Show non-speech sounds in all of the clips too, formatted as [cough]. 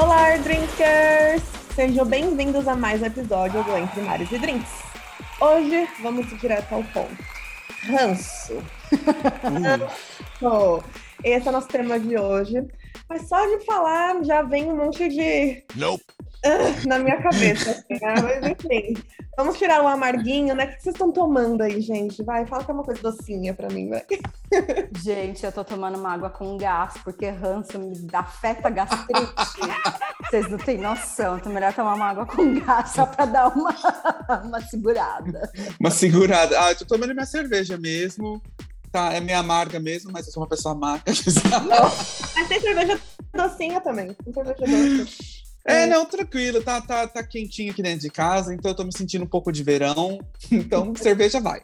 Olá, Drinkers! Sejam bem-vindos a mais um episódio do Entre Mares e Drinks. Hoje vamos direto ao ponto. Ranço. Ranço. [laughs] Esse é o nosso tema de hoje. Mas só de falar já vem um monte de. Nope. [laughs] Na minha cabeça. assim, né? Mas enfim. Vamos tirar o amarguinho, né? O que vocês estão tomando aí, gente? Vai, fala que é uma coisa docinha pra mim, vai. [laughs] Gente, eu tô tomando uma água com gás, porque ranço me afeta gastrite. Vocês não têm noção. Então, melhor tomar uma água com gás só pra dar uma, [laughs] uma segurada. Uma segurada. Ah, eu tô tomando minha cerveja mesmo. Tá, é meio amarga mesmo, mas eu sou uma pessoa amarga. Mas tem cerveja docinha também. Tem cerveja doce. É, não, tranquilo. Tá, tá, tá quentinho aqui dentro de casa, então eu tô me sentindo um pouco de verão. [laughs] Então, [laughs] cerveja vai.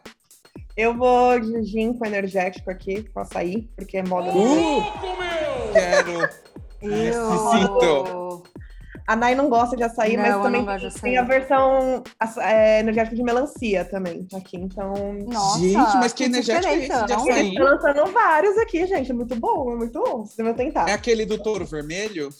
Eu vou de gin com energético aqui, com açaí, porque é moda. Uh! Quero. Necessito. Eu... A Nai não gosta de açaí, Não, mas também açaí. tem a versão é, energética de melancia também aqui. Então, Nossa, Gente, mas que energético é esse de açaí? eles estão lançando vários aqui, gente. É muito bom, é muito bom. Vocês devem tentar. É aquele do touro vermelho?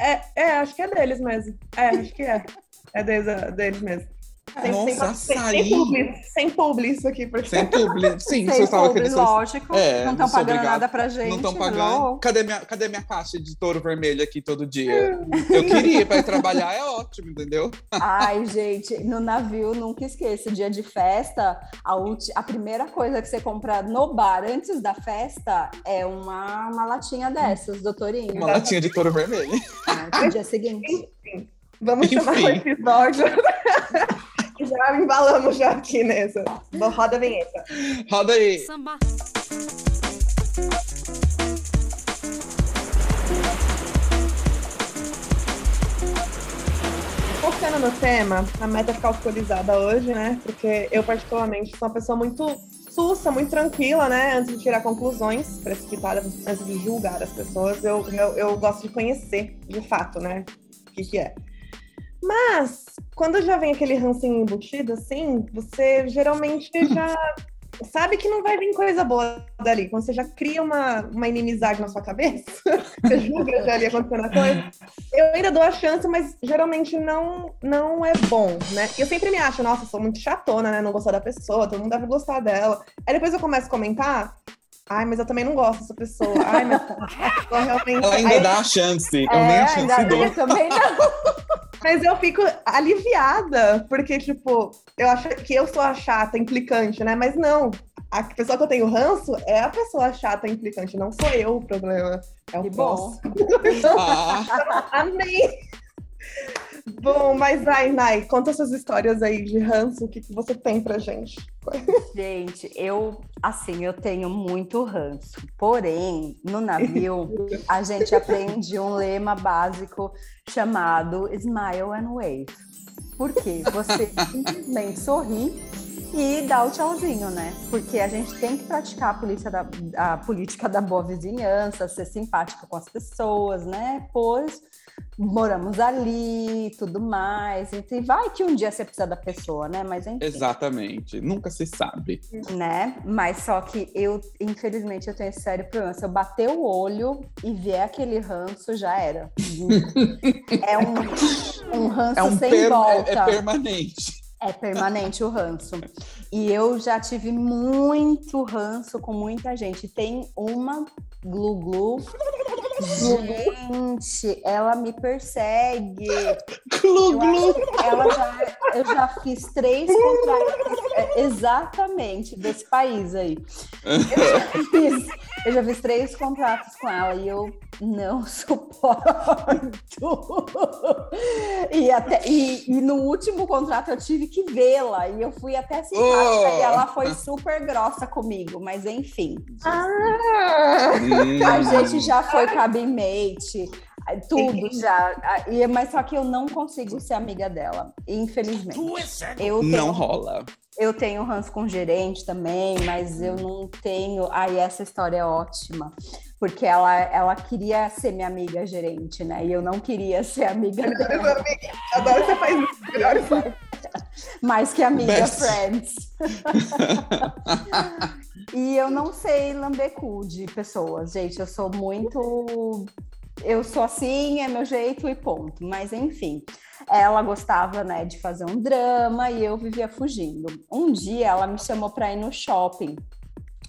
É, é, acho que é deles mesmo. É, acho que é. É deles, deles mesmo. Sem, Nossa, sem, açaí. sem, publi, sem publi isso aqui, porque Sem publi. [laughs] Sim, Sem você estava publi, querendo. lógico. É, não estão pagando obrigado. nada pra gente. Não estão pagando. Cadê minha, cadê minha caixa de touro vermelho aqui todo dia? Eu queria para ir trabalhar, é ótimo, entendeu? Ai, gente, no navio, nunca esqueça, dia de festa, a, ulti- a primeira coisa que você compra no bar antes da festa é uma, uma latinha dessas, doutorinho. Uma latinha de touro vermelho. Ah, no dia seguinte. vamos chamar o Enfim. episódio. [laughs] já embalamos já aqui nessa. Roda a vinheta. Roda aí. Samba. Focando no tema, a meta é ficar alcoolizada hoje, né? Porque eu, particularmente, sou uma pessoa muito sussa, muito tranquila, né? Antes de tirar conclusões precipitadas, antes de julgar as pessoas, eu, eu, eu gosto de conhecer, de fato, né? O que, que é. Mas, quando já vem aquele rancinho embutido, assim, você geralmente já sabe que não vai vir coisa boa dali. Quando você já cria uma, uma inimizade na sua cabeça, [laughs] você julga já ali acontecendo a coisa. Eu ainda dou a chance, mas geralmente não, não é bom, né? Eu sempre me acho, nossa, sou muito chatona, né? Não gostar da pessoa, todo mundo deve gostar dela. Aí depois eu começo a comentar, ai, mas eu também não gosto dessa pessoa. Ai, mas [laughs] eu realmente. Ela ainda Aí- dá a chance. Eu É, nem a chance dou. eu também não. [laughs] Mas eu fico aliviada, porque, tipo, eu acho que eu sou a chata, implicante, né? Mas não. A pessoa que eu tenho ranço é a pessoa chata, implicante, não sou eu o problema. É o Que bom. [laughs] Ah, Amém! Bom, mas vai, Nai, conta suas histórias aí de ranço, o que, que você tem pra gente? Gente, eu, assim, eu tenho muito ranço. Porém, no navio, a gente aprende um lema básico chamado Smile and Wave. Por quê? Você simplesmente sorri e dá o tchauzinho, né? Porque a gente tem que praticar a, polícia da, a política da boa vizinhança, ser simpática com as pessoas, né? Pois moramos ali tudo mais. E vai que um dia você precisa da pessoa, né? Mas enfim exatamente. Nunca se sabe. né? Mas só que eu, infelizmente, eu tenho esse sério problema. Se eu bater o olho e ver aquele ranço, já era. [laughs] É um, um ranço É um sem per- volta. é, é permanente. É permanente o ranço. E eu já tive muito ranço com muita gente. Tem uma glu-glu. Gente, ela me persegue. Glu, glu. ela já, eu já fiz três contratos é, exatamente, desse país aí. Eu já, fiz, eu já fiz três contratos com ela e eu não [laughs] suporto. E, até, e, e no último contrato eu tive que vê-la e eu fui até simpática Oh. e ela foi super grossa comigo, mas enfim. Ah! A gente já foi cabimate, tudo já. E- Mas só que eu não consigo ser amiga dela, infelizmente. Eu tenho, Não rola. eu tenho ranço com gerente também, mas eu não tenho. Aí essa história é ótima. Porque ela, ela queria ser minha amiga gerente, né? E eu não queria ser amiga dela, Agora você faz isso. Melhor [laughs] mais que amiga Best. friends. [laughs] E eu não sei lamber cu de pessoas, gente. Eu sou muito. Eu sou assim, é meu jeito e ponto. Mas enfim, ela gostava, né, de fazer um drama e eu vivia fugindo. Um dia ela me chamou para ir no shopping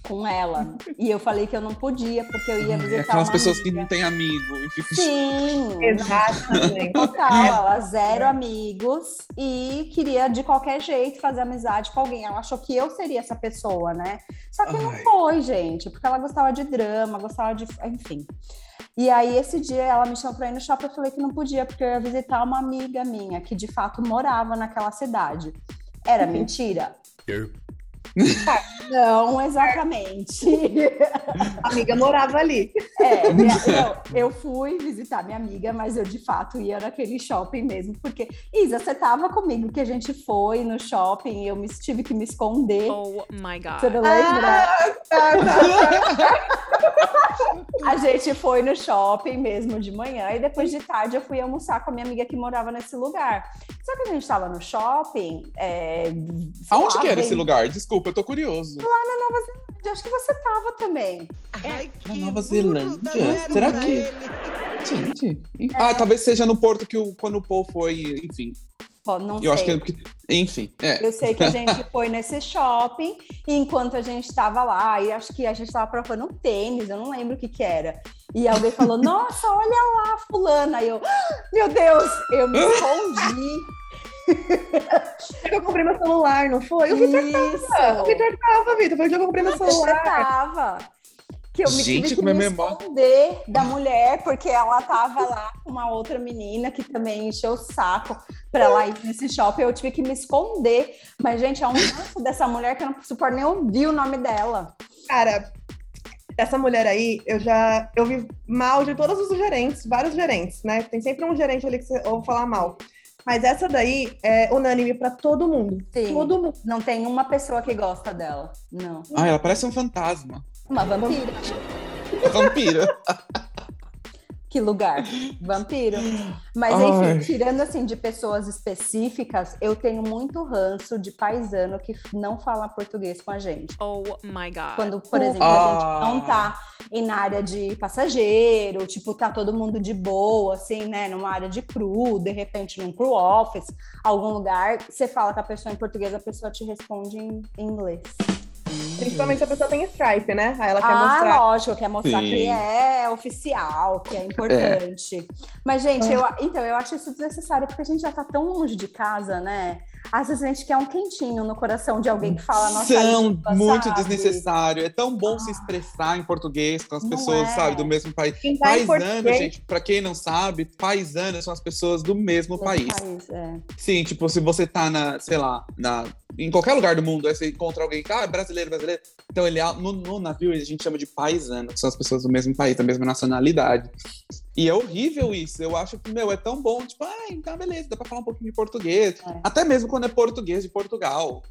com ela e eu falei que eu não podia porque eu ia visitar Aquelas uma pessoas que amiga. não têm amigo. e Sim, Exatamente. Total, ela zero amigos e queria de qualquer jeito fazer amizade com alguém. Ela achou que eu seria essa pessoa, né? Só que não Ai. foi, gente, porque ela gostava de drama, gostava de. Enfim. E aí, esse dia, ela me chamou pra ir no shopping. Eu falei que não podia, porque eu ia visitar uma amiga minha que de fato morava naquela cidade. Era mentira? Não, exatamente. A [laughs] amiga morava ali. É, minha- não, eu fui visitar minha amiga, mas eu de fato ia naquele shopping mesmo, porque Isa, você tava comigo que a gente foi no shopping e eu me, tive que me esconder. Oh my god. Você não lembra? Ah, tá, tá. [laughs] A gente foi no shopping mesmo de manhã e depois de tarde eu fui almoçar com a minha amiga que morava nesse lugar. Só que a gente tava no shopping. É, Aonde lá, que era bem- esse lugar? Desculpa, eu tô curioso. Acho que você tava também. Na Nova Zelândia? Será que. Gente. Ah, talvez seja no porto que o, quando o Paul foi, enfim. Não Eu acho sei. que. Enfim, é. Eu sei que a gente foi nesse shopping e enquanto a gente estava lá, e acho que a gente estava provando um tênis, eu não lembro o que que era. E alguém falou, nossa, olha lá, fulana. Aí eu, "Ah, meu Deus, eu me [laughs] escondi. [laughs] Eu comprei meu celular, não foi? O Vitor tava. O Isso. Vitor tava, Vitor. Foi o dia que eu comprei meu celular. tava. Que eu me Gente, tive que é me memória. esconder da mulher, porque ela tava lá com uma outra menina que também encheu o saco pra ela ir nesse shopping. Eu tive que me esconder. Mas, gente, é um ranço dessa mulher que eu não suporto nem ouvir o nome dela. Cara, essa mulher aí, eu já eu vi mal de todos os gerentes, vários gerentes, né? Tem sempre um gerente ali que você ouve falar mal. Mas essa daí é unânime pra todo mundo. Sim. Todo mundo. Não tem uma pessoa que gosta dela. Não. Ah, ela parece um fantasma. Uma vampira. Vampira. [laughs] Que lugar? [laughs] Vampiro. Mas, Ai. enfim, tirando assim de pessoas específicas, eu tenho muito ranço de paisano que não fala português com a gente. Oh my god. Quando, por exemplo, a Ah. gente não tá em na área de passageiro, tipo, tá todo mundo de boa, assim, né? Numa área de crew, de repente num crew office, algum lugar, você fala com a pessoa em português, a pessoa te responde em inglês. Principalmente se a pessoa tem Stripe, né? Aí ela quer ah, mostrar. lógico, quer mostrar Sim. que é oficial, que é importante. Mas, gente, eu, então, eu acho isso desnecessário, porque a gente já tá tão longe de casa, né? Às vezes a gente quer um quentinho no coração de alguém que fala nossa São língua, muito sabe? desnecessário. É tão bom se expressar em português com as Não pessoas, é. sabe, do mesmo país. Tá Paisano, gente, pra quem não sabe, paisanos são as pessoas do mesmo Desse país. país, é. Sim, tipo, se você tá na, sei lá, na, em qualquer lugar do mundo, aí você encontra alguém que ah, é brasileiro, brasileiro. Então ele é- no, no navio a gente chama de paisano, que são as pessoas do mesmo país, da mesma nacionalidade. E é horrível isso. Eu acho que, meu, é tão bom, tipo, ah, então beleza, dá pra falar um pouquinho de português. É. Até mesmo quando é português de Portugal.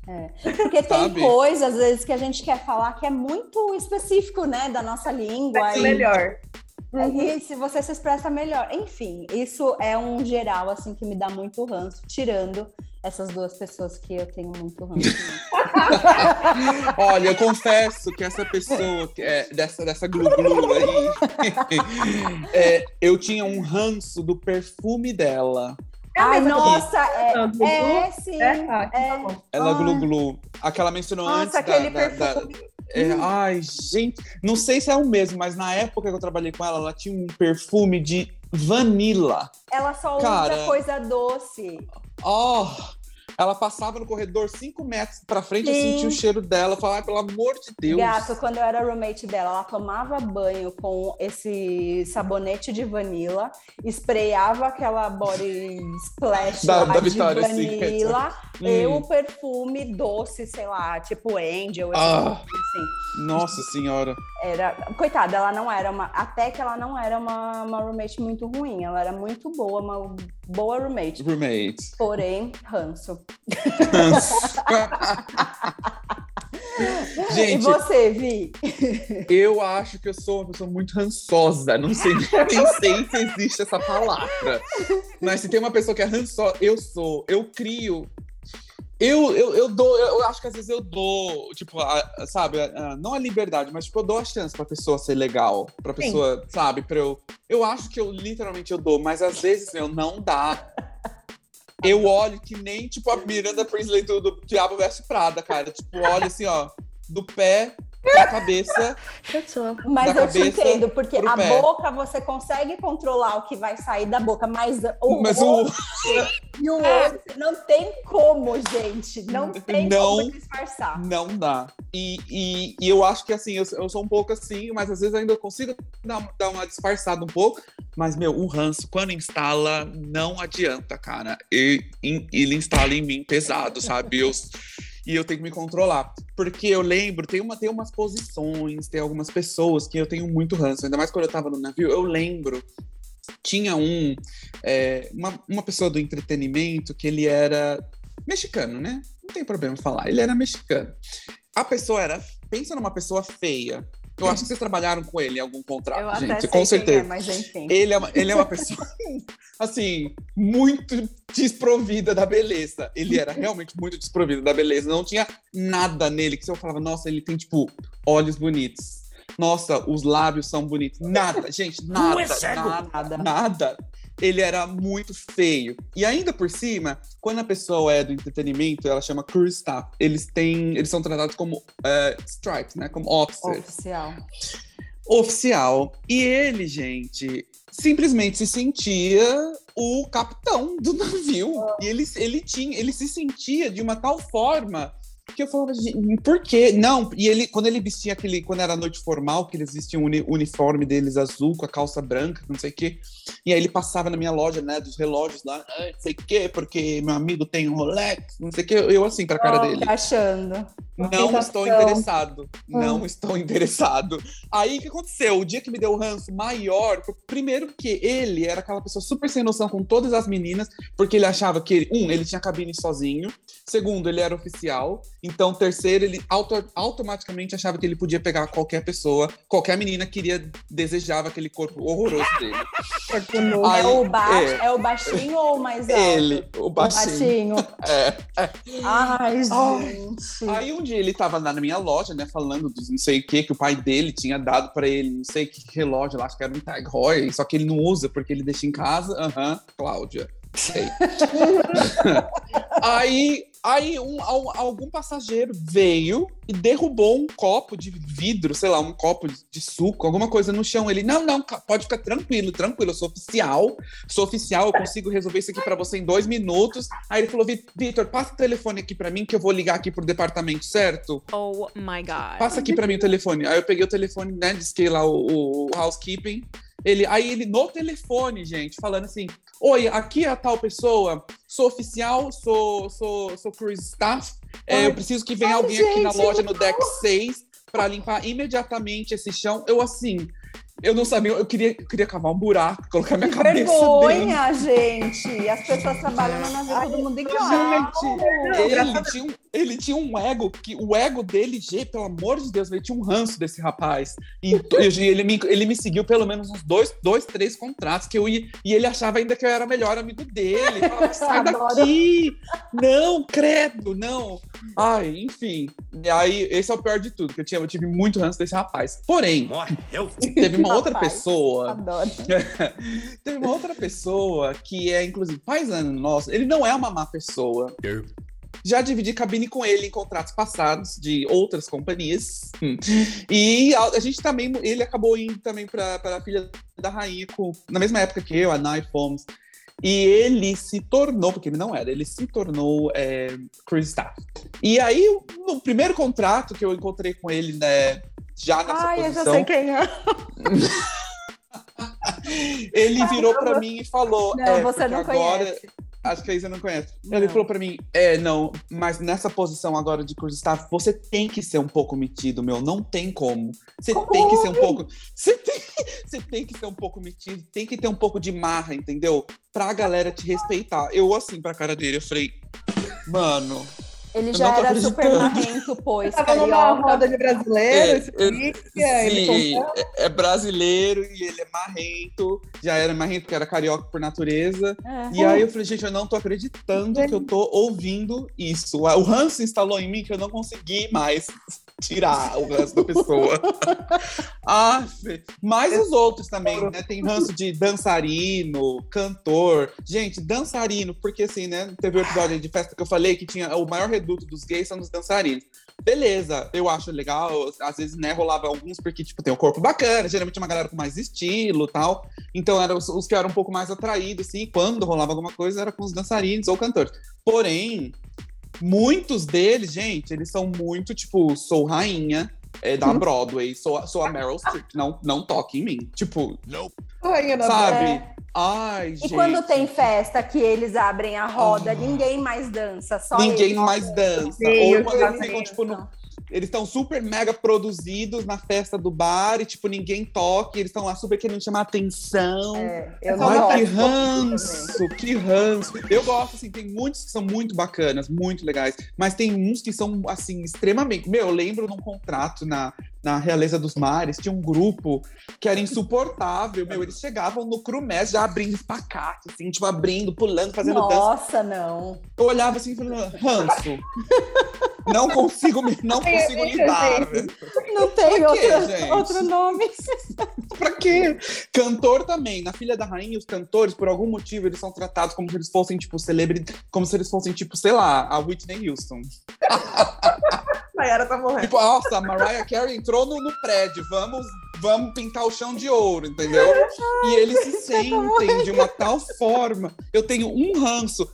Porque tem coisas, às vezes, que a gente quer falar que é muito específico, né, da nossa língua. É e- melhor. E se você se expressa melhor. Enfim, isso é um geral, assim, que me dá muito ranço, tirando essas duas pessoas que eu tenho muito ranço. [laughs] Olha, eu confesso que essa pessoa, que é, dessa, dessa glu-glu aí, [laughs] é, eu tinha um ranço do perfume dela. É Ai, nossa, é, é, Glu? sim. É? Ah, então é. tá. Ela Ai. glu-glu. Aquela mencionou antes Nossa, da- aquele da- da- perfume. É, ai, gente, não sei se é o mesmo, mas na época que eu trabalhei com ela, ela tinha um perfume de vanilla. Ela só Cara. usa coisa doce. Oh, Ela passava no corredor cinco metros pra frente, eu Sim. sentia o cheiro dela. Eu falava, pelo amor de Deus. Gato, quando eu era roommate dela, ela tomava banho com esse sabonete de vanilla, sprayava aquela body splash Da- da de Vitória, sim, vanilla, Hum. e o perfume doce, sei lá, tipo Angel, Ah. assim. Nossa senhora. Era, coitada, ela não era uma, até que ela não era uma, uma roommate muito ruim, ela era muito boa, uma boa roommate. Roommate. Porém, ranço. [laughs] e Gente, você, Vi? eu acho que eu sou uma pessoa muito rançosa. Não sei, nem sei se existe essa palavra. Mas se tem uma pessoa que é rançosa, eu sou. Eu crio. Eu, eu, eu dou, eu acho que às vezes eu dou, tipo, a- sabe, a- a- não a liberdade, mas tipo, eu dou a chance pra pessoa ser legal, pra Sim. pessoa, sabe, pra eu. Eu acho que eu literalmente eu dou, mas às vezes eu não dá. Eu olho que nem, tipo, a Miranda Priestley do, do Diabo Veste Prada, cara. Tipo, olha assim, ó, do pé pra cabeça. Mas Da eu te entendo, porque a pé. boca você consegue controlar o que vai sair da boca, mas o Mas o. [laughs] e o olho não tem como, gente. Não tem Não. como disfarçar. Não dá. E, e, e eu acho que assim, eu, eu sou um pouco assim, mas às vezes ainda eu consigo dar, uma- dar uma disfarçada um pouco. Mas, meu, o ranço, quando instala, não adianta, cara. E, em- ele instala em mim pesado, sabe? Eu, e eu tenho que me controlar. Porque eu lembro, tem, uma, tem umas posições, tem algumas pessoas que eu tenho muito ranço. Ainda mais quando eu tava no navio, eu lembro. Tinha um, é, uma, uma pessoa do entretenimento que ele era mexicano, né? Não tem problema falar. Ele era mexicano. A pessoa era. Pensa numa pessoa feia. Eu acho que vocês trabalharam com ele em algum contrato, Eu até gente. sei com quem certeza. é, mas enfim. Ele é, uma, ele é uma pessoa, [laughs] assim, muito desprovida da beleza. Ele era realmente muito desprovido da beleza. Não tinha nada nele que você falava, nossa, ele tem, tipo, olhos bonitos. Nossa, os lábios são bonitos. Nada, gente, nada, nada, Nada. nada. Ele era muito feio. E ainda por cima, quando a pessoa é do entretenimento, ela chama crew staff. Eles têm, eles são tratados como eh, stripes, né? Como officers Oficial. oficial. E ele, gente, simplesmente se sentia o capitão do navio. E ele, ele tinha, ele se sentia de uma tal forma que eu falava, "Gente, por quê? Não, e ele, quando ele vestia aquele, quando era noite formal, que eles vestiam o uni- uniforme deles azul, com a calça branca, não sei o quê. E aí ele passava na minha loja, né, dos relógios lá, "Ah, não sei o quê, porque meu amigo tem um Rolex, não sei o quê. Eu assim, pra cara Oh, dele. Achando. Não estou interessado. Não Hum. estou interessado. Aí o que aconteceu? O dia que me deu o ranço maior, primeiro que ele era aquela pessoa super sem noção com todas as meninas, porque ele achava que, ele, um, ele tinha cabine sozinho. Segundo, ele era oficial. Então, terceiro, ele auto- automaticamente achava que ele podia pegar qualquer pessoa, qualquer menina queria, desejava aquele corpo horroroso dele. Nu. Aí, é, o ba é. é. o baixinho ou o mais alto? Ele, o O baixinho. baixinho. É. Ai, gente. Aí um dia ele tava lá na minha loja, né, falando dos não sei o que, que o pai dele tinha dado pra ele, não sei que relógio lá, acho que era um Tag Heuer, só que ele não usa porque ele deixa em casa. Aham, Cláudia. Sei. [laughs] aí aí um, al- algum passageiro veio e derrubou um copo de vidro, sei lá, um copo de, suco, alguma coisa no chão. Ele, não, não, pode ficar tranquilo, tranquilo, eu sou oficial, sou oficial, eu consigo resolver isso aqui pra você em dois minutos. Aí ele falou, "Vi- Vitor, passa o telefone aqui pra mim que eu vou ligar aqui pro departamento, certo? Oh my god. Passa aqui pra mim o telefone. Aí eu peguei o telefone, né, disquei lá o, o housekeeping. Ele, aí ele no telefone, gente, falando assim: Oi, aqui é a tal pessoa, sou oficial, sou, sou, sou cruise staff. é, eu preciso que venha ai, alguém aqui na gente, loja no deck 6 pra limpar imediatamente esse chão. Eu assim. Eu não sabia, eu queria, eu queria cavar um buraco, colocar minha Que cabeça dentro. vergonha, gente. As pessoas trabalham no navio, todo mundo igual. Ele tinha, um, ele tinha um ego, que o ego dele, gente, pelo amor de Deus, ele tinha um ranço desse rapaz. E, ele, me, ele me seguiu pelo menos uns dois, dois, três contratos que eu ia. E ele achava ainda que eu era o melhor amigo dele. Ele Falava, sai [laughs] daqui! Não, credo, não. Ai, enfim. E aí, esse é o pior de tudo, que eu, tinha, eu tive muito ranço desse rapaz. Porém, Morreu. teve uma outra [laughs] Rapaz. pessoa Adoro. [laughs] Teve uma outra pessoa que é, inclusive, paisano nosso. Ele não é uma má pessoa. Já dividi cabine com ele em contratos passados de outras companhias. Hum. E a, a gente também, ele acabou indo também para a filha da rainha com, na mesma época que eu, a Nai fomos. E ele se tornou, porque ele não era, ele se tornou é, Chris Staff. E aí, no primeiro contrato que eu encontrei com ele, né, já nessa Ai, eu posição, já sei quem é. [laughs] ele virou pra mim e falou: Não, é, você não agora, conhece. Acho que aí você não conhece. Não. Ele falou pra mim: é, não, mas nessa posição agora de Cruz Staff, você tem que ser um pouco metido, meu. Não tem como. Você Como? tem que ser um pouco. Você tem, [laughs] você tem que ser um pouco metido, tem que ter um pouco de marra, entendeu? Pra galera te respeitar. Eu, assim, pra cara dele, eu falei, mano. Ele Eu já era super marrento, pois, [laughs] Tava numa roda de brasileiro, É, ele Sim, é, é brasileiro e ele é marrento. Já era marrento porque era carioca por natureza. É. E aí eu falei, gente, eu não tô acreditando que eu tô ouvindo isso. O ranço instalou em mim que eu não consegui mais tirar o ranço da pessoa. [laughs] ah, mas os outros também, né? Tem ranço de dançarino, cantor. Gente, dançarino, porque assim, né? Teve o episódio de festa que eu falei que tinha o maior reduto dos gays são os dançarinos. Beleza, eu acho legal. Às vezes, né, rolava alguns porque, tipo, tem um corpo bacana, geralmente uma galera com mais estilo tal. Então, eram os, os que eram um pouco mais atraídos, assim, quando rolava alguma coisa, era com os dançarinos ou cantores. Porém, muitos deles, gente, eles são muito, tipo, sou rainha é, da Broadway, sou, a- sou a Meryl Streep, não, não toque em mim. Tipo, Rainha da sabe? É. Ai, E gente. quando tem festa que eles abrem a roda, ninguém mais dança, só Ninguém eles. mais dança. Sim, Ou eles ficam, tipo, no- eles estão super mega produzidos na festa do bar e, tipo, ninguém toca, eles estão lá super querendo chamar atenção. É, eu não Ai, uma que ranço, que ranço. Eu gosto, assim, tem muitos que são muito bacanas, muito legais, mas tem uns que são, assim, extremamente. Meu, eu lembro num contrato na, na Realeza dos Mares, tinha um grupo que era insuportável, meu, eles chegavam no crumés já abrindo espacate, assim, tipo, abrindo, pulando, fazendo dança. Nossa, não. Eu olhava assim e falava, ranço. Não consigo, me- não consigo lidar. Não tem Pra quê, outro, gente? outro nome. Pra quê? Cantor também. Na Filha da Rainha, os cantores, por algum motivo, eles são tratados como se eles fossem, tipo, celebridade, como se eles fossem, tipo, sei lá, a Whitney Houston. [laughs] Nayara tá morrendo. Tipo, nossa, a Mariah Carey entrou no, no prédio, vamos, vamos pintar o chão de ouro, entendeu? E eles se [laughs] sentem de uma tal forma. Eu tenho um ranço.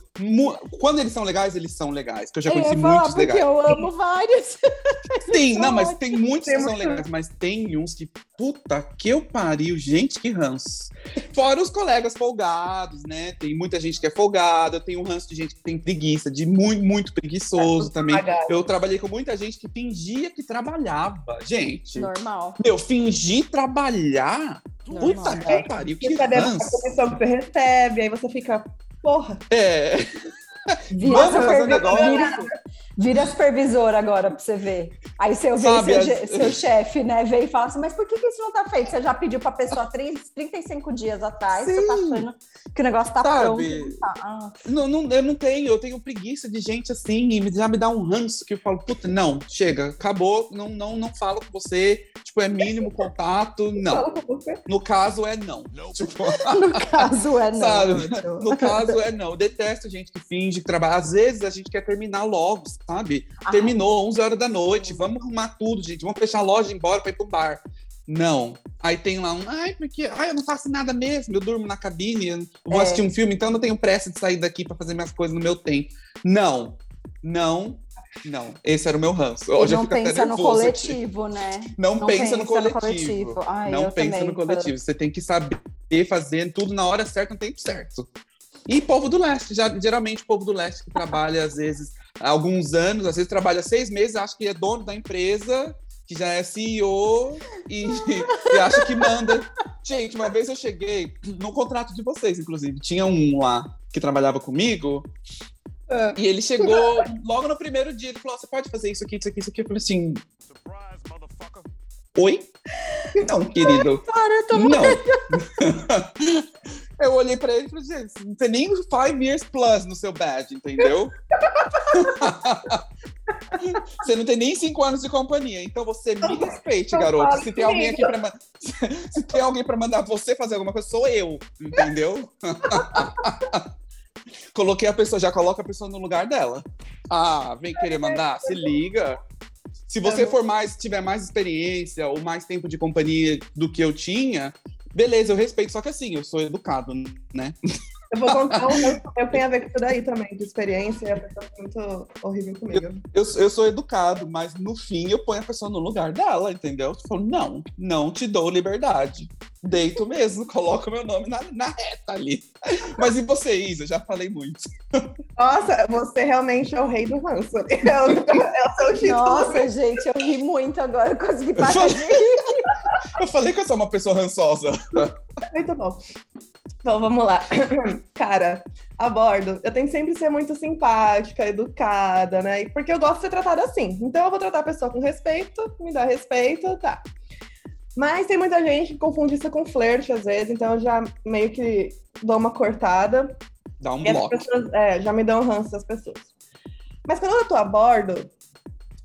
Quando eles são legais, eles são legais, que eu já Eu conheci falar, muitos porque legais. eu amo vários. [laughs] Sim, [laughs] não, mas tem muitos que Tem são muito. legais, mas tem uns que, puta que eu pariu, gente, que ranço. Fora os colegas folgados, né? Tem muita gente que é folgada, eu tenho um ranço de gente que tem preguiça, de muito, muito preguiçoso também. Apagado. Eu trabalhei com muita gente que fingia que trabalhava. Gente, Normal. meu, fingir trabalhar? Normal. Puta que pariu, que da ranço. comissão que você recebe, aí você fica, porra. É, Vira, Vamos fazer um negócio? vira, vira supervisor agora pra você ver. Aí você vê Sabe, seu, as- seu chefe, né, vem e fala assim, mas por que, que isso não tá feito? Você já pediu pra pessoa 30, 35 dias atrás, você tá Sim. achando que o negócio tá Sabe? pronto. não tá. Ah, Não, não, eu não tenho, eu tenho preguiça de gente assim, e me- já me dá um ranço que eu falo, puta, não, chega, acabou, não, não, não falo com você, tipo, é mínimo contato, não. Fala com você. No caso é não. Tipo, [laughs] no caso é não. Sabe? Lúcio. no caso é não. Eu detesto gente que finge que trabalha. Às vezes a gente quer terminar logo, sabe? Ah. Terminou, 11 horas da noite, vamos arrumar tudo, gente, vamos fechar a loja e ir embora pra ir pro bar. Não. Aí tem lá um, ai, porque ai, eu não faço nada mesmo, eu durmo na cabine, eu vou É. assistir um filme, então eu não tenho pressa de sair daqui pra fazer minhas coisas no meu tempo. Não, não, não. Esse era o meu ranço. Hoje eu não pensa no aqui. coletivo, né? Não, Não pensa, no coletivo. Ai, não pensa no coletivo. Você tem que saber fazer tudo na hora certa, no tempo certo. E povo do leste, já, geralmente o povo do leste que trabalha, às vezes, há alguns anos, às vezes trabalha seis meses, acha que é dono da empresa, que já é CEO e, [laughs] e acha que manda. Gente, uma vez eu cheguei, no contrato de vocês, inclusive, tinha um lá que trabalhava comigo, Ah. e ele chegou logo no primeiro dia, ele falou: você pode fazer isso aqui, isso aqui, isso aqui. Eu falei assim. Oi? Não, querido. Cara, eu tô Não. [laughs] Eu olhei pra ele e falei, gente, não tem nem five years plus no seu badge, entendeu? [laughs] Você não tem nem cinco anos de companhia, então você me respeite, Não garoto. Se tem alguém aqui pra [laughs] se tem alguém para mandar você fazer alguma coisa, sou eu, entendeu? [laughs] Coloquei a pessoa, já coloca a pessoa no lugar dela. Ah, vem querer mandar, se liga. Se você for mais, tiver mais experiência ou mais tempo de companhia do que eu tinha, beleza, eu respeito. Só que assim, eu sou educado, né? Eu vou contar um ranço eu tenho a ver com isso daí também, de experiência, e a pessoa foi muito horrível comigo. Eu, eu sou educado, mas no fim eu ponho a pessoa no lugar dela, entendeu? Eu falo, não, não te dou liberdade. Deito mesmo, [laughs] coloco meu nome na, na reta ali. Mas e você, Isa? Já falei muito. Nossa, você realmente é o rei do ranço. [laughs] É o, é o seu título. Nossa, gente, eu ri muito agora, eu consegui parar [laughs] de rir. Eu falei que eu sou uma pessoa rançosa. Muito bom. Bom, vamos lá. [clears throat] Cara, a bordo, eu tenho que sempre ser muito simpática, educada, né? E Porque eu gosto de ser tratada assim. Então eu vou tratar a pessoa com respeito, me dá respeito, tá. Mas tem muita gente que confunde isso com flerte às vezes, então eu já meio que dou uma cortada. Dá um bloco. pessoas é, já me dão ranço das pessoas. Mas quando eu tô a bordo,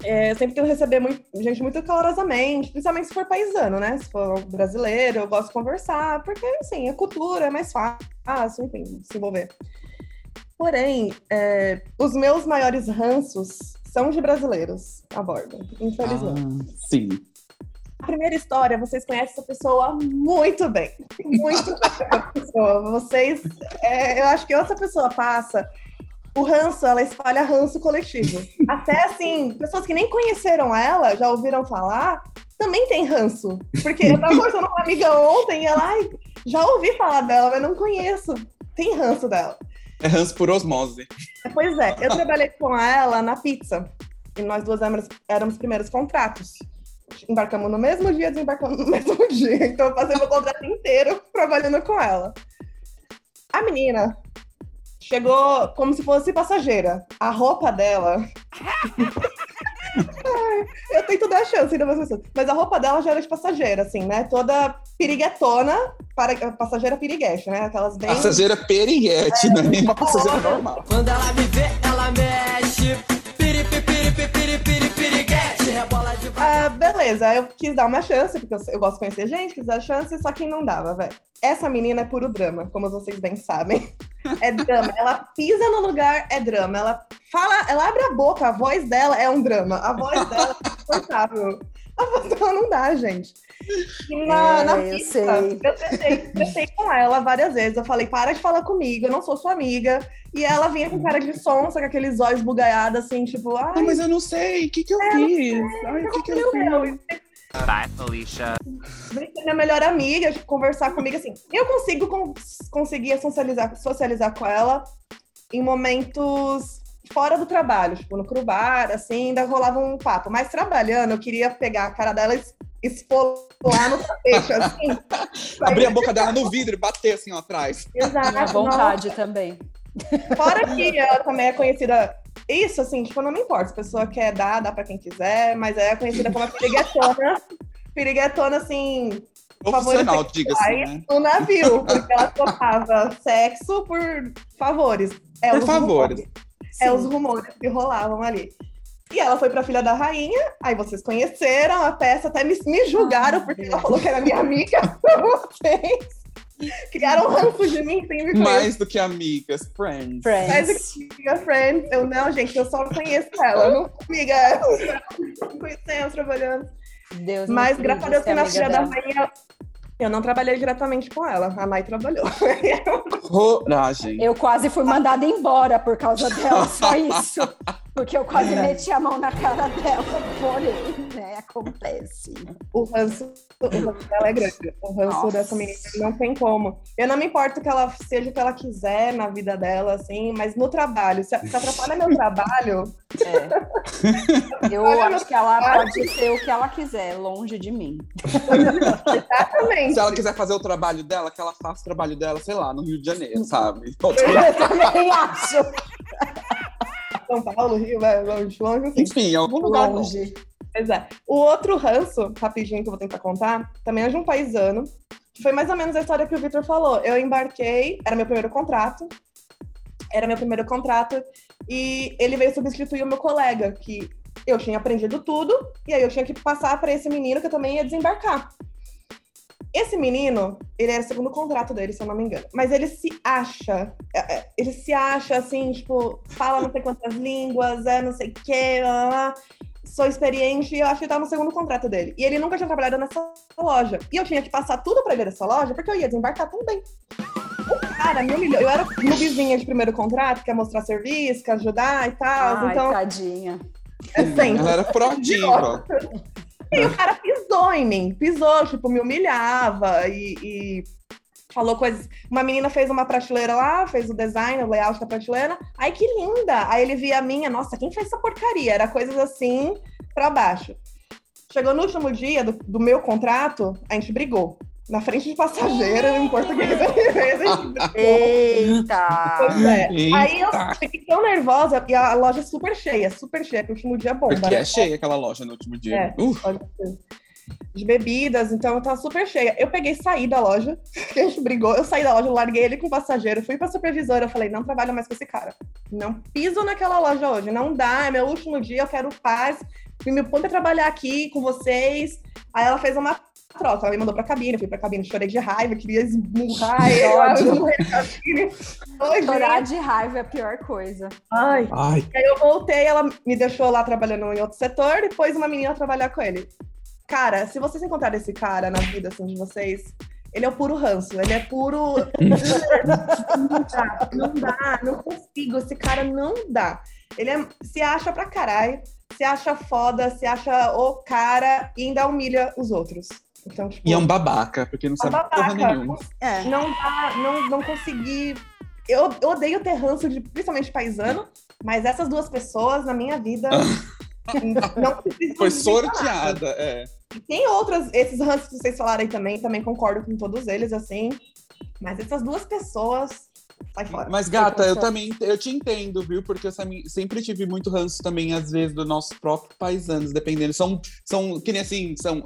é, sempre tento receber muito- gente muito calorosamente, principalmente se for paisano, né? Se for brasileiro, eu gosto de conversar, porque, assim, é cultura, é mais fácil, enfim, se envolver. Porém, é, os meus maiores ranços são de brasileiros a bordo, infelizmente. Ah, sim. A primeira história, vocês conhecem essa pessoa muito bem. Muito bem essa pessoa. Vocês. é, eu acho que essa pessoa passa. O ranço, ela espalha ranço coletivo. [laughs] Até assim, pessoas que nem conheceram ela, já ouviram falar, também tem ranço. Porque eu tava conversando com uma amiga ontem e ela, ai, já ouvi falar dela, mas não conheço. Tem ranço dela. É ranço por osmose. Pois é, eu trabalhei com ela na pizza. E nós duas éramos, éramos primeiros contratos. Embarcamos no mesmo dia, desembarcamos no [laughs] mesmo dia. Então eu passei meu contrato inteiro trabalhando com ela. A menina chegou como se fosse passageira. A roupa dela. [laughs] Eu tento dar chance ainda mais pessoas. Mas a roupa dela já era de passageira, assim, né? Toda piriguetona, para, passageira piriguete, né? Aquelas bem. Passageira periguete, não é nem uma passageira normal. Quando ela me vê, ela mexe. Ah, beleza, eu quis dar uma chance, porque eu, eu gosto de conhecer gente, quis dar chance, só que não dava, velho. Essa menina é puro drama, como vocês bem sabem. [laughs] É drama. Ela pisa no lugar, é drama. Ela fala, ela abre a boca, a voz dela é um drama. A voz dela é insuportável. [laughs] Dela não dá, gente. E na, É, na eu pista, sei. eu tentei, tentei com ela várias vezes. Eu falei, para de falar comigo, eu não sou sua amiga. E ela vinha com cara de sonsa, com aqueles olhos bugalhados, assim, tipo, ai, Ah, mas eu não sei, o que que eu fiz? Ai, o que que eu fiz? meu, Bye, Felicia. Vem ser minha melhor amiga, tipo, conversar comigo assim. Eu consigo con conseguir socializar, socializar com ela em momentos fora do trabalho, tipo, no crubar, assim, ainda rolava um papo. Mas trabalhando, eu queria pegar a cara dela e es- esfolar no tapete, assim. [laughs] Abrir a boca dela no vidro e bater assim ó, atrás. Exato. Minha vontade também. Fora que ela também é conhecida. Isso, assim, tipo, não me importa. Se a pessoa quer dar, dá pra quem quiser, mas é conhecida como a piriguetona. Piriguetona, assim, Profissional, diga-se, né? no navio, porque ela trocava sexo por favores. É, Por favores. É os rumores que rolavam ali. E ela foi pra Filha da Rainha, aí vocês conheceram a peça, até me, me julgaram, Ai, porque Deus. ela falou que era minha amiga [laughs] pra vocês. Criaram um ranço de mim sem me conhecer. Mais do que amigas, friends. Mais do Friends. que amiga, friend. Eu, não, gente, eu só conheço ela. Eu não amiga. Conhecemos, trabalhando. Deus Mas graças a de Deus que na Filha da. Rainha eu não trabalhei diretamente com ela. A Mai trabalhou. Coragem. Eu quase fui mandada embora por causa dela, só isso. [laughs] Porque eu quase meti a mão na cara dela, porém, né, acontece. o ranço, o ranço dela é grande. O ranço Nossa. dessa menina não tem como. Eu não me importo que ela seja o que ela quiser na vida dela, assim, mas no trabalho, se, se atrapalha meu trabalho, É. [laughs] Eu acho que ela pode ser o que ela quiser, longe de mim. exatamente. Se ela quiser fazer o trabalho dela, que ela faça o trabalho dela, sei lá, no Rio de Janeiro, sabe? [laughs] Eu também acho. São Paulo, Rio, é longe, longe, assim. Enfim, em algum lugar longe. Longe. Pois é. O outro ranço, rapidinho que eu vou tentar contar, também é de um paisano. que Foi mais ou menos a história que o Victor falou. Eu embarquei, era meu primeiro contrato. Era meu primeiro contrato. E ele veio substituir o meu colega, que eu tinha aprendido tudo. E aí eu tinha que passar para esse menino que eu também ia desembarcar. Esse menino, ele era o segundo contrato dele, se eu não me engano. Mas ele se acha, é, é, ele se acha assim, tipo, fala não sei quantas línguas, é não sei o quê, blá, blá sou experiente e eu acho que tá no segundo contrato dele. E ele nunca tinha trabalhado nessa loja. E eu tinha que passar tudo pra ele dessa loja, porque eu ia desembarcar também. O Cara, me humilhou. Eu era noobzinha de primeiro contrato, quer mostrar serviço, quer ajudar e tal. Ai, então, tadinha. é sempre. Ela era proativa. E o cara pisou em mim, pisou, tipo, me humilhava e, e falou coisas. Uma menina fez uma prateleira lá, fez o design, o layout da prateleira. Ai, que linda! Aí ele via a minha, nossa, quem fez essa porcaria? Era coisas assim pra baixo. Chegou no último dia do, do meu contrato, a gente brigou. Na frente de passageiro, em português, a gente brigou. Eita! Pois é. Aí eu Eita. fiquei tão nervosa e a loja super cheia, super cheia, porque o último dia é bomba. Porque né? é cheia aquela loja no último dia. É. Uh. De bebidas, então eu tava super cheia. Eu peguei e saí da loja, que [laughs] a gente brigou. Eu saí da loja, larguei ele com o passageiro, fui pra supervisora. Eu falei: não trabalho mais com esse cara. Não piso naquela loja hoje. Não dá, é meu último dia, eu quero paz. Fui me põe pra trabalhar aqui com vocês. Aí ela fez uma troca. Ela me mandou pra cabine, eu fui pra cabine, chorei de raiva, queria esmurrar [laughs] ele. ódio. Eu esmurrei a cabine. Oi, Chorar de raiva é a pior coisa. Ai. ai, Aí eu voltei, ela me deixou lá trabalhando em outro setor, depois uma menina trabalhar com ele. Cara, se vocês encontrarem esse cara na vida assim, de vocês, ele é o puro ranço, ele é puro. [laughs] não dá, não dá, não consigo. Esse cara não dá. Ele é- se acha pra caralho, se acha foda, se acha o cara e ainda humilha os outros. Então, tipo, e é um babaca, porque não sabe babaca. porra nenhuma. É. não dá, não, não consegui. Eu, eu odeio ter ranço de principalmente paisano, mas essas duas pessoas na minha vida [laughs] não precisam Foi falar. sorteada, é. Tem outras, esses ranços que vocês falaram aí também, também concordo com todos eles, assim. Mas essas duas pessoas, sai fora. Mas, gata, eu também eu te entendo, viu? Porque eu sempre tive muito ranço também, às vezes, dos nossos próprios paisanos, dependendo. São, são que nem assim, são.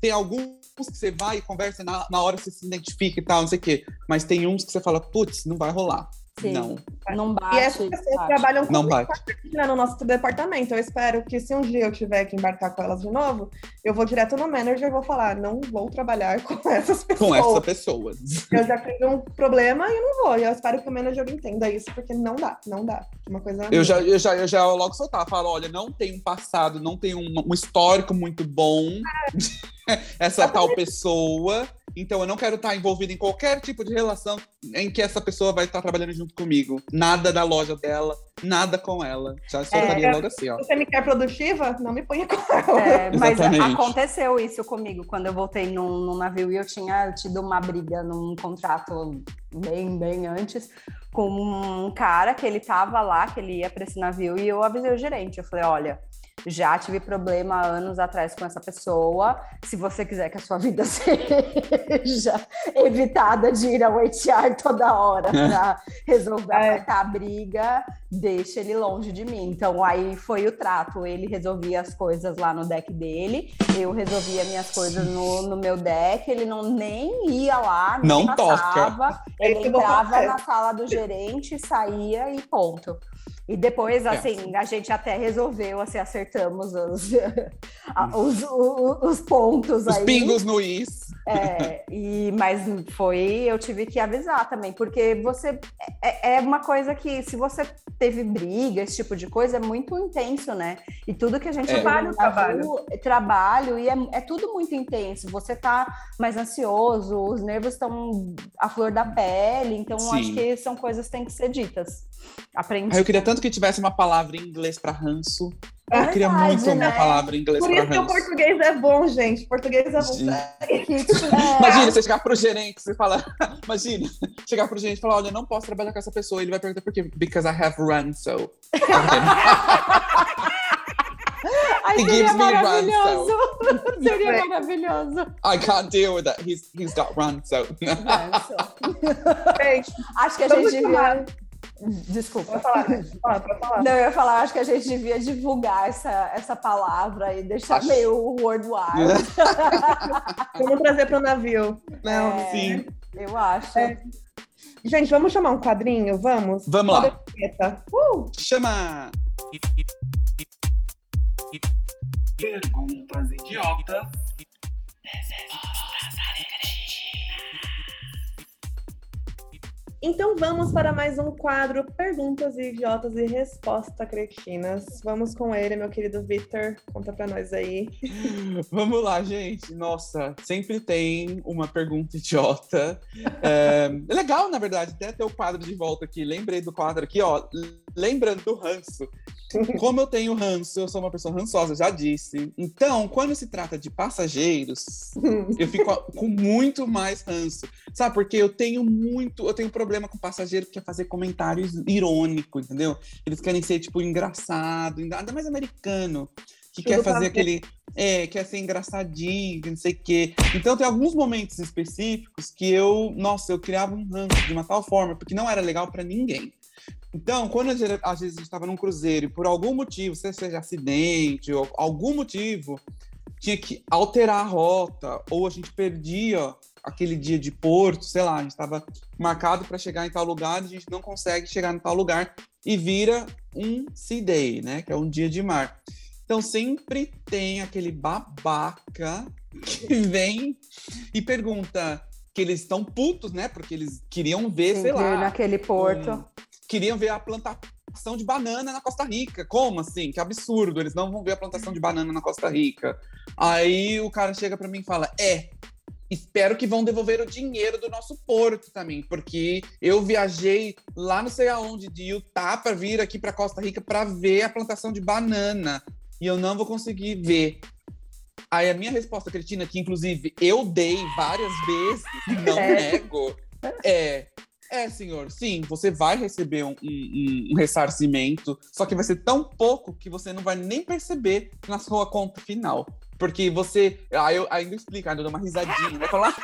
Tem alguns que você vai e conversa na, na hora você se identifica e tal, não sei o quê. Mas tem uns que você fala, putz, não vai rolar. Sim. Não. Não E bate. essas pessoas bate. trabalham com Não bate. né, no nosso departamento. Eu espero que se um dia eu tiver que embarcar com elas de novo, eu vou direto no manager e vou falar, não vou trabalhar com [laughs] essas pessoas. Com essa pessoa. Eu já tive um problema e não vou. E eu espero que o manager entenda isso, porque não dá, não dá. Uma coisa. Eu já, eu já, eu já logo soltar, falo, olha, não tem um passado, não tem um, um histórico muito bom [laughs] essa tal pessoa. Então eu não quero estar envolvido em qualquer tipo de relação em que essa pessoa vai estar trabalhando junto comigo. Nada da loja dela, nada com ela. Já soltaria logo assim, ó. Você me quer produtiva, não me ponha com ela. É, [laughs] mas Exatamente. aconteceu isso comigo quando eu voltei num, num navio e eu tinha tido uma briga num contrato bem, bem antes com um cara que ele tava lá, que ele ia para esse navio, e eu avisei o gerente. Eu falei: olha, já tive problema há anos atrás com essa pessoa. Se você quiser que a sua vida [laughs] seja evitada de ir ao HR toda hora para resolver É. a briga, deixa ele longe de mim. Então aí foi o trato. Ele resolvia as coisas lá no deck dele, eu resolvia minhas coisas no, no meu deck. Ele não nem ia lá, nem Não toca. passava. Ele Esse eu vou entrava na sala do gerente, saía e ponto. E depois, assim, a gente até resolveu, assim, acertamos os, [laughs] a- os, o- os pontos Os aí. pingos no is. É, e, mas foi, eu tive que avisar também, porque você é, é uma coisa que, se você teve briga, esse tipo de coisa, é muito intenso, né? E tudo que a gente É. no Trabalho, trabalho. é e é, é tudo muito intenso. Você tá mais ansioso, os nervos estão à flor da pele, então Sim. acho que são coisas que têm que ser ditas. Aprendi. Ai, eu queria tanto que tivesse uma palavra em inglês pra ranço. É eu queria verdade, muito né? uma palavra em inglês Por isso que o português é bom, gente. Português é bom. Gente. Que, tipo, é, Imagina, você chegar pro gerente e falar. [laughs] Imagina, chegar pro gerente e falar: olha, eu não posso trabalhar com essa pessoa. Ele vai perguntar por quê? Because I have run, so. [laughs] Ai, He seria gives me maravilhoso. [laughs] Seria maravilhoso. I can't deal with that. He's, he's got run, so. Gente, Acho que a Vamos gente devia. Desculpa. pode falar? Pode falar, pode falar. Não, eu ia falar, acho que a gente devia divulgar essa, essa palavra e deixar Acho- meio worldwide. [laughs] Vamos trazer para o navio. Não. É, Sim. Eu acho. É. Gente, vamos chamar um quadrinho? Vamos? Vamos lá. Uh! Chama! Perguntas idiotas. Então vamos para mais um quadro Perguntas Idiotas e Respostas Cretinas. Vamos com ele, meu querido Victor. Conta pra nós aí. [laughs] Vamos lá, gente. Nossa, sempre tem uma pergunta idiota. É, é legal, na verdade, até ter o quadro de volta aqui. Lembrei do quadro aqui, ó. Lembrando do ranço. [laughs] Como eu tenho ranço, eu sou uma pessoa rançosa, já disse. Então, quando se trata de passageiros, [laughs] eu fico com muito mais ranço. Sabe, porque eu tenho muito, eu tenho problema com passageiro que quer fazer comentários irônicos, entendeu? Eles querem ser, tipo, engraçado, ainda mais americano, que Tudo quer fazer aquele. É, quer ser engraçadinho, não sei o quê. Então, tem alguns momentos específicos que eu, nossa, eu criava um ranço de uma tal forma, porque não era legal pra ninguém. Então, quando a gente- às vezes a gente estava num cruzeiro e por algum motivo, se seja acidente ou algum motivo, tinha que alterar a rota ou a gente perdia aquele dia de porto, sei lá, a gente estava marcado para chegar em tal lugar, a gente não consegue chegar em tal lugar e vira um sea day, né, que é um dia de mar. Então sempre tem aquele babaca que [laughs] vem e pergunta que eles estão putos, né, porque eles queriam ver, sei Sim, lá, naquele porto. um- queriam ver a plantação de banana na Costa Rica. Como assim? Que absurdo, eles não vão ver a plantação de banana na Costa Rica. Aí o cara chega pra mim e fala: "É, espero que vão devolver o dinheiro do nosso porto também, porque eu viajei lá não sei aonde de Utah para vir aqui para Costa Rica para ver a plantação de banana e eu não vou conseguir ver. Aí a minha resposta, Cretina, que inclusive eu dei várias vezes, não [laughs] É. nego, é é, senhor, sim, você vai receber um, um- um ressarcimento, só que vai ser tão pouco que você não vai nem perceber na sua conta final. Porque você. Aí eu ainda explico, ainda dou uma risadinha, né? Falar,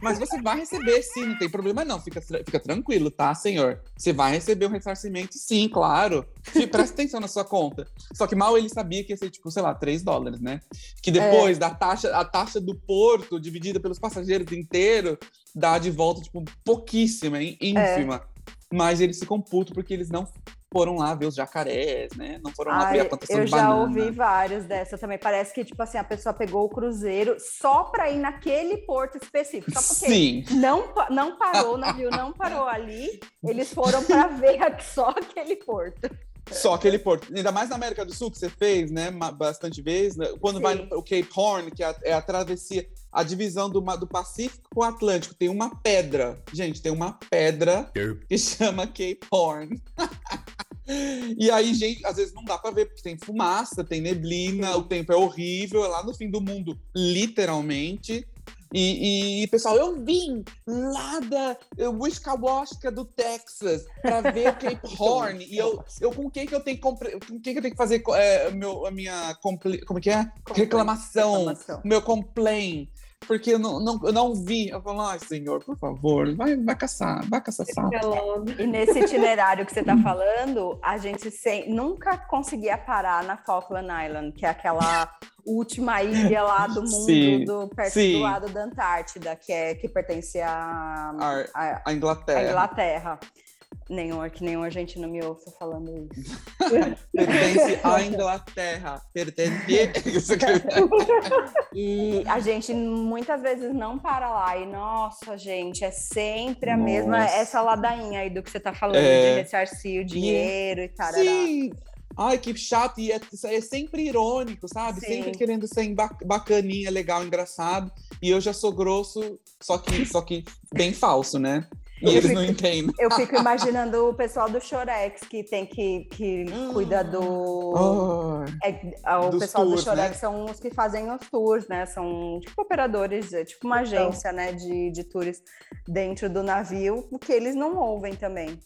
mas você vai receber sim, não tem problema não. Fica, fica tranquilo, tá, senhor? Você vai receber um ressarcimento, sim, claro. E presta atenção na sua conta. Só que mal ele sabia que ia ser, tipo, sei lá, 3 dólares, né? Que depois da taxa, a taxa do porto dividida pelos passageiros inteiro dá de volta, tipo, pouquíssima, hein? ínfima. Mas eles ficam putos porque eles não foram lá ver os jacarés, né? Não foram lá ver a plantação eu de já banana. ouvi vários dessa também. Parece que, tipo assim, a pessoa pegou o cruzeiro só para ir naquele porto específico. Só porque Sim. não, não parou, [laughs] o navio não parou ali. Eles foram para ver [laughs] só aquele porto. Só aquele porto. Ainda mais na América do Sul, que você fez, né? Bastante vezes. né, Quando Sim. vai no o Cape Horn, que é a, é a travessia, a divisão do, do Pacífico com o Atlântico, tem uma pedra. Gente, tem uma pedra que chama Cape Horn. [laughs] e aí, gente, às vezes não dá pra ver, porque tem fumaça, tem neblina, o tempo é horrível, é lá no fim do mundo, literalmente. E, e, pessoal, eu vim lá da Wisconsin do Texas para ver Cape [laughs] Horn. e eu, eu com quem que eu tenho que compre- com quem que eu tenho que fazer é, meu, a minha como que é? Reclamação, Reclamação. meu complaint. Porque eu não, não, eu não vi. Eu falo, ai, senhor, por favor, vai, vai caçar, vai caçar sapo. Galando. E nesse [laughs] itinerário que você está falando, a gente sem, nunca conseguia parar na Falkland Island, que é aquela última ilha lá do mundo, Sim, do, perto sim. do lado da Antártida, que, é, que pertence à A, a à Inglaterra. Inglaterra. Nenhum, que nenhum argentino me ouça falando isso. [laughs] Pertence à Inglaterra. Pertence. [laughs] Isso aqui. E a gente muitas vezes não para lá. E nossa, gente, é sempre a mesma Nossa. essa ladainha aí do que você tá falando É. de ressarcir o dinheiro e tarará. Sim! Ai, que chato. E é, é sempre irônico, sabe? Sim. Sempre querendo ser ba- bacaninha, legal, engraçado. E eu já sou grosso, só que, só que bem falso, né? E Eu eles fico- não entendem. Eu fico imaginando o pessoal do Chorex que tem que, que cuida do. Ai, É, o Dos pessoal tours, do Chorex né? são os que fazem os tours, né? São tipo operadores, é tipo uma Então. agência, né, de, de tours dentro do navio, o que eles não ouvem também.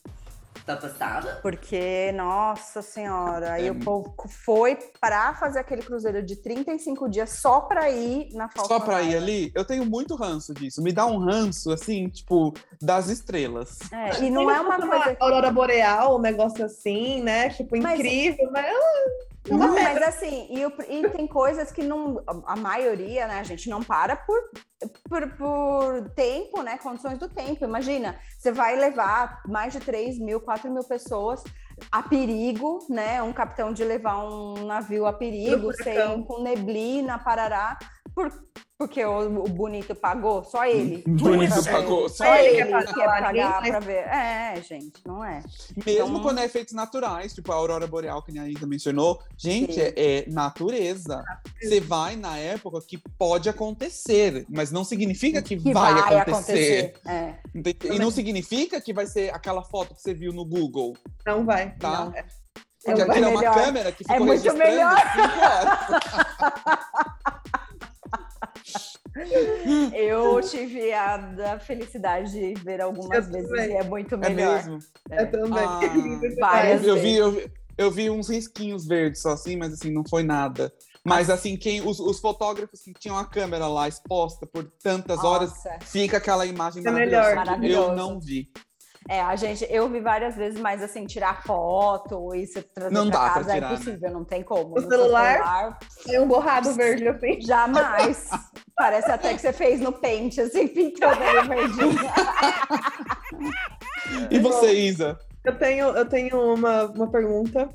Tá passada? Porque, nossa senhora, aí É. o povo foi para fazer aquele cruzeiro de 35 dias só para ir na só Falcon pra ir ali, eu tenho muito ranço disso. Me dá um ranço, assim, tipo, das estrelas. É, e não é uma coisa. Aurora Boreal, um negócio assim, né? Tipo, Mas- incrível, mas. Não, Não, mas assim, e, o- e tem coisas que não. A maioria, né, a gente não para por, por, por tempo, né? Condições do tempo. Imagina, você vai levar mais de 3 mil, 4 mil pessoas a perigo, né? Um capitão de levar um navio a perigo, sem, com neblina, parará, por Porque o, o bonito pagou, só ele. [laughs] Bonito ver. pagou, Só só ele ele quer quer pagar, pagar pra ver. É, gente, não é. Mesmo Então- quando é efeitos naturais, tipo a aurora boreal que a Anitta mencionou, gente, é, é natureza. Você vai na época que pode acontecer, mas não significa que, Que vai, vai acontecer. acontecer. É. E não significa que vai ser aquela foto que você viu no Google, Não vai. tá? Não. Porque É aquilo é uma câmera que ficou É muito registrando melhor. [laughs] horas. Eu tive a da felicidade de ver algumas Eu vezes também. e é muito É melhor. mesmo? Eu também. Ah, [laughs] várias Eu vi, vezes. eu vi, eu vi uns risquinhos verdes só assim, mas assim, não foi nada. Mas assim, quem, os, os fotógrafos que tinham a câmera lá exposta por tantas horas, Nossa. fica aquela imagem É maravilhosa. melhor. Maravilhoso. Eu não vi. É, a gente, eu vi várias vezes, mas assim, tirar foto e se trazer Não pra dá pra casa tirar, é impossível, não tem como. O celular? celular, Tem um borrado verde assim. jamais. [laughs] Parece até que você fez no pente, assim, pintando ali verdinho. E você, Isa? Eu tenho, eu tenho uma, uma pergunta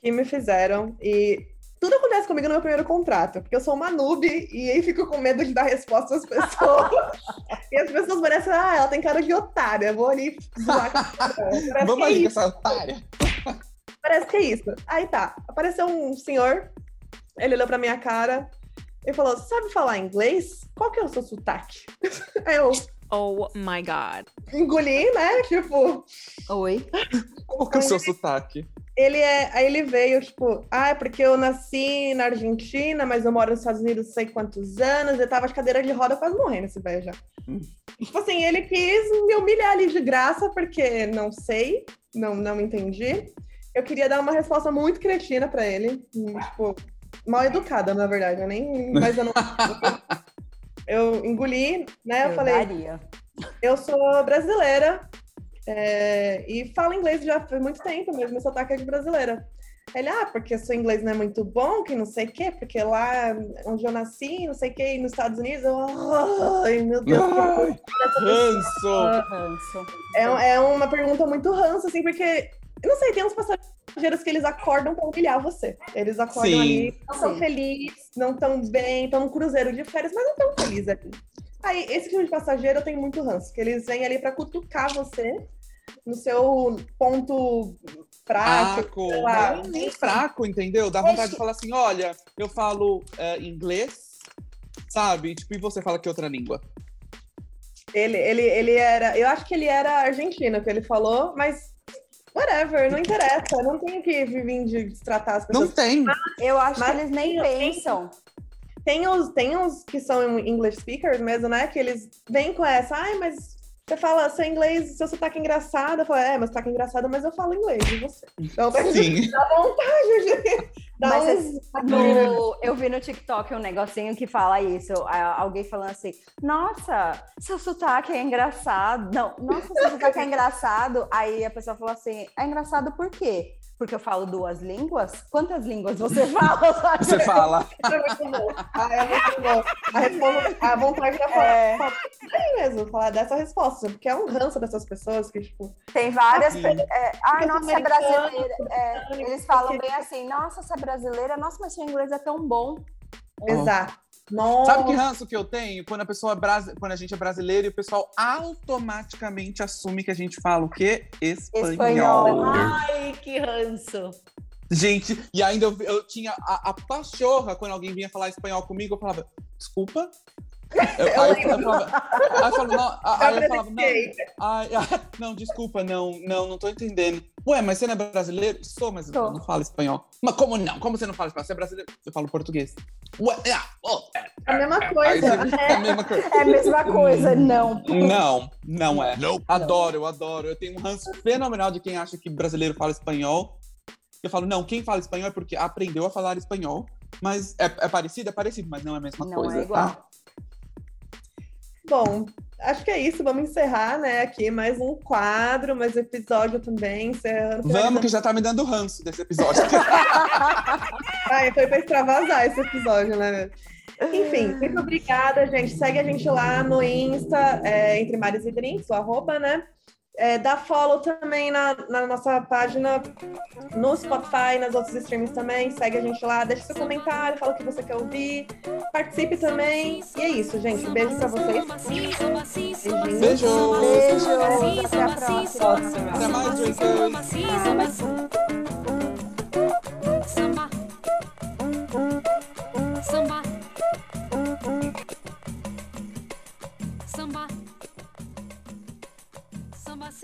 que me fizeram e tudo acontece comigo no meu primeiro contrato, porque eu sou uma noob e aí fico com medo de dar resposta às pessoas. [laughs] e as pessoas parecem, ah, ela tem cara de otária, vou ali zoar com ela. Parece Vamos que é ali com essa otária. Parece que é isso. Aí tá, apareceu um senhor, ele olhou pra minha cara e falou: sabe falar inglês? Qual que é o seu sotaque? [laughs] Aí eu Oh my god. engoli, né? Tipo, Oi? Qual que é o seu sotaque? ele é. Aí ele veio, tipo, ah, é porque eu nasci na Argentina, mas eu moro nos Estados Unidos não sei quantos anos, eu tava de cadeira de roda quase morrendo esse velho já. Hum. Tipo assim, ele quis me humilhar ali de graça, porque não sei, não, não entendi. Eu queria dar uma resposta muito cretina pra ele, tipo, mal educada, na verdade, eu nem. Mas eu não. [laughs] Eu engoli, né? Eu, Eu falei, daria. eu sou brasileira é, e falo inglês já faz muito tempo mesmo, meu sotaque é de brasileira. Ele, ah, porque seu inglês não é muito bom, que não sei o quê, porque lá onde eu nasci, não sei o quê, e nos Estados Unidos, eu, ai, meu Deus. Ai, ranço! É, é uma pergunta muito ranço, assim, porque, eu não sei, tem uns passageiros que eles acordam pra humilhar você. Eles acordam Sim. ali, não estão Sim. felizes, não estão bem, estão num cruzeiro de férias, mas não estão felizes ali. Aí, esse tipo de passageiro eu tenho muito ranço, que eles vêm ali pra cutucar você no seu ponto. Fraco, lá. mas nem fraco, entendeu? Dá vontade de falar assim: olha, eu falo é, inglês, sabe? Tipo, e você fala que outra língua? Ele, ele, ele era. Eu acho que ele era argentino, que ele falou, mas whatever, não interessa. Não tenho que vir de destratar as pessoas. Não tem. Eu acho Mas que eles nem tem- tem- pensam. Tem os, tem os que são English speakers mesmo, né? Que eles vêm com essa, ai, mas você fala seu inglês, seu sotaque é engraçado. Eu falo, é, meu sotaque é engraçado, mas eu falo inglês, e você? Então [laughs] dá Sim. vontade de Mas uns- esse- no- eu vi no TikTok um negocinho que fala isso. Alguém falando assim: Nossa, seu sotaque é engraçado. Não, nossa, seu sotaque é [laughs] engraçado. Aí a pessoa falou assim: É engraçado por quê? Porque eu falo duas línguas? Quantas línguas você [laughs] fala? Você fala. [laughs] É muito bom. Ah, é muito bom. A, resposta, a vontade de falar, É. falar aí mesmo, falar dessa resposta, porque é um ranço dessas pessoas que, tipo, Tem várias. Sim. pe- É, Ai, Porque nossa, sou é brasileira. É, eles falam bem assim: Nossa, você é brasileira? Nossa, mas seu inglês é tão bom. exato. Nossa. Sabe que ranço que eu tenho? Quando a pessoa é brasi... quando a gente é brasileiro e o pessoal automaticamente assume que a gente fala o quê? Espanhol. Espanhol. Ai, que ranço. Gente, e ainda eu, eu tinha a, a pachorra quando alguém vinha falar espanhol comigo, eu falava, desculpa. Eu, aí, eu, eu falava, aí eu falava, não, aí eu falava, não, ai, ai, [laughs] não, desculpa, não, não, não tô entendendo. Ué, mas você não é brasileiro? Sou, mas eu não falo espanhol. Mas como não? Como você não fala espanhol? Você é brasileiro? Eu falo português. Ué, ah, oh, é. É a mesma Aí coisa. você- é a mesma coisa. É a mesma coisa, não. Não, não é. Adoro, eu adoro. Eu tenho um ranço fenomenal de quem acha que brasileiro fala espanhol. Eu falo, não, quem fala espanhol é porque aprendeu a falar espanhol. Mas é, é parecido? É parecido, mas não é a mesma Não coisa. é igual. tá? Bom, acho que é isso. Vamos encerrar, né, aqui mais um quadro, mais episódio também, encerrando. Vamos, que já tá me dando ranço desse episódio. [laughs] Ai, foi pra extravasar esse episódio, né? Enfim, muito obrigada, gente. Segue a gente lá no Insta, é, Entre Mares e Drinks, o arroba, né? É, dá follow também na, na nossa página no Spotify, nas outros streams também. Segue a gente lá, deixa seu comentário, fala o que você quer ouvir. Participe também. E é isso, gente. Beijo pra vocês. Beijinhos. Beijo! Beijo, até a próxima. Até mais,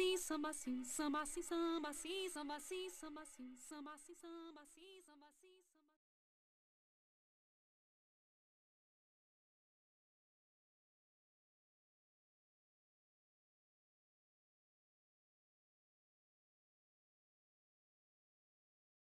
assim, samba assim, samba assim, samba assim, samba assim, samba assim, samba assim, samba assim.